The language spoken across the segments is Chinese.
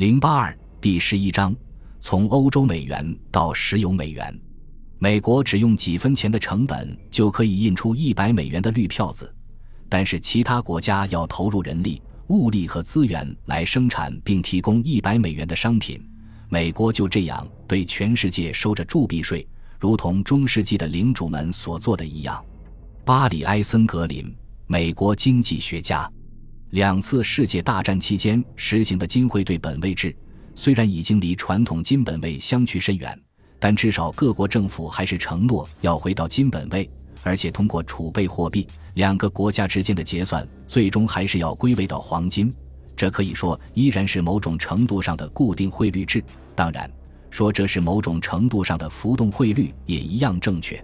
零八二第十一章：从欧洲美元到石油美元，美国只用几分钱的成本就可以印出一百美元的绿票子，但是其他国家要投入人力、物力和资源来生产并提供一百美元的商品，美国就这样对全世界收着铸币税，如同中世纪的领主们所做的一样。巴里·埃森格林，美国经济学家。两次世界大战期间实行的金汇兑本位制，虽然已经离传统金本位相去甚远，但至少各国政府还是承诺要回到金本位，而且通过储备货币，两个国家之间的结算最终还是要归位到黄金。这可以说依然是某种程度上的固定汇率制。当然，说这是某种程度上的浮动汇率也一样正确。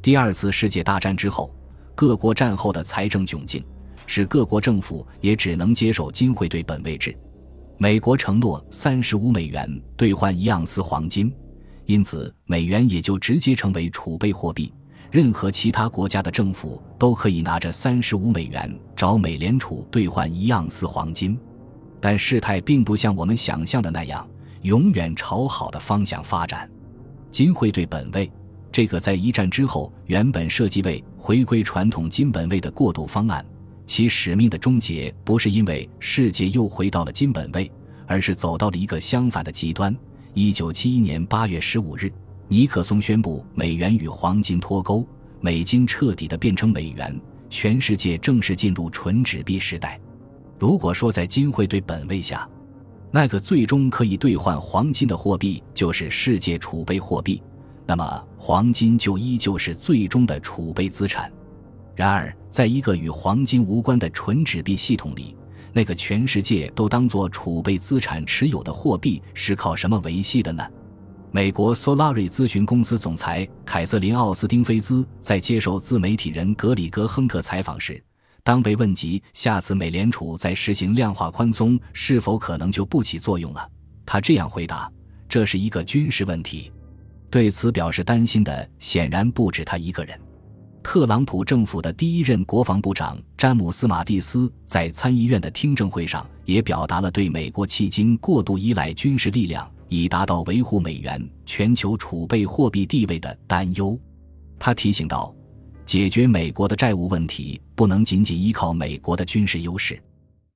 第二次世界大战之后，各国战后的财政窘境。使各国政府也只能接受金汇兑本位制。美国承诺三十五美元兑换一盎司黄金，因此美元也就直接成为储备货币。任何其他国家的政府都可以拿着三十五美元找美联储兑换一盎司黄金。但事态并不像我们想象的那样，永远朝好的方向发展。金汇兑本位这个在一战之后原本设计为回归传统金本位的过渡方案。其使命的终结不是因为世界又回到了金本位，而是走到了一个相反的极端。一九七一年八月十五日，尼克松宣布美元与黄金脱钩，美金彻底的变成美元，全世界正式进入纯纸币时代。如果说在金汇兑本位下，那个最终可以兑换黄金的货币就是世界储备货币，那么黄金就依旧是最终的储备资产。然而，在一个与黄金无关的纯纸币系统里，那个全世界都当作储备资产持有的货币是靠什么维系的呢？美国 Solari 咨询公司总裁凯瑟琳·奥斯汀菲兹在接受自媒体人格里格·亨特采访时，当被问及下次美联储在实行量化宽松是否可能就不起作用了，他这样回答：“这是一个军事问题。”对此表示担心的显然不止他一个人。特朗普政府的第一任国防部长詹姆斯·马蒂斯在参议院的听证会上也表达了对美国迄今过度依赖军事力量以达到维护美元全球储备货币地位的担忧。他提醒道：“解决美国的债务问题不能仅仅依靠美国的军事优势。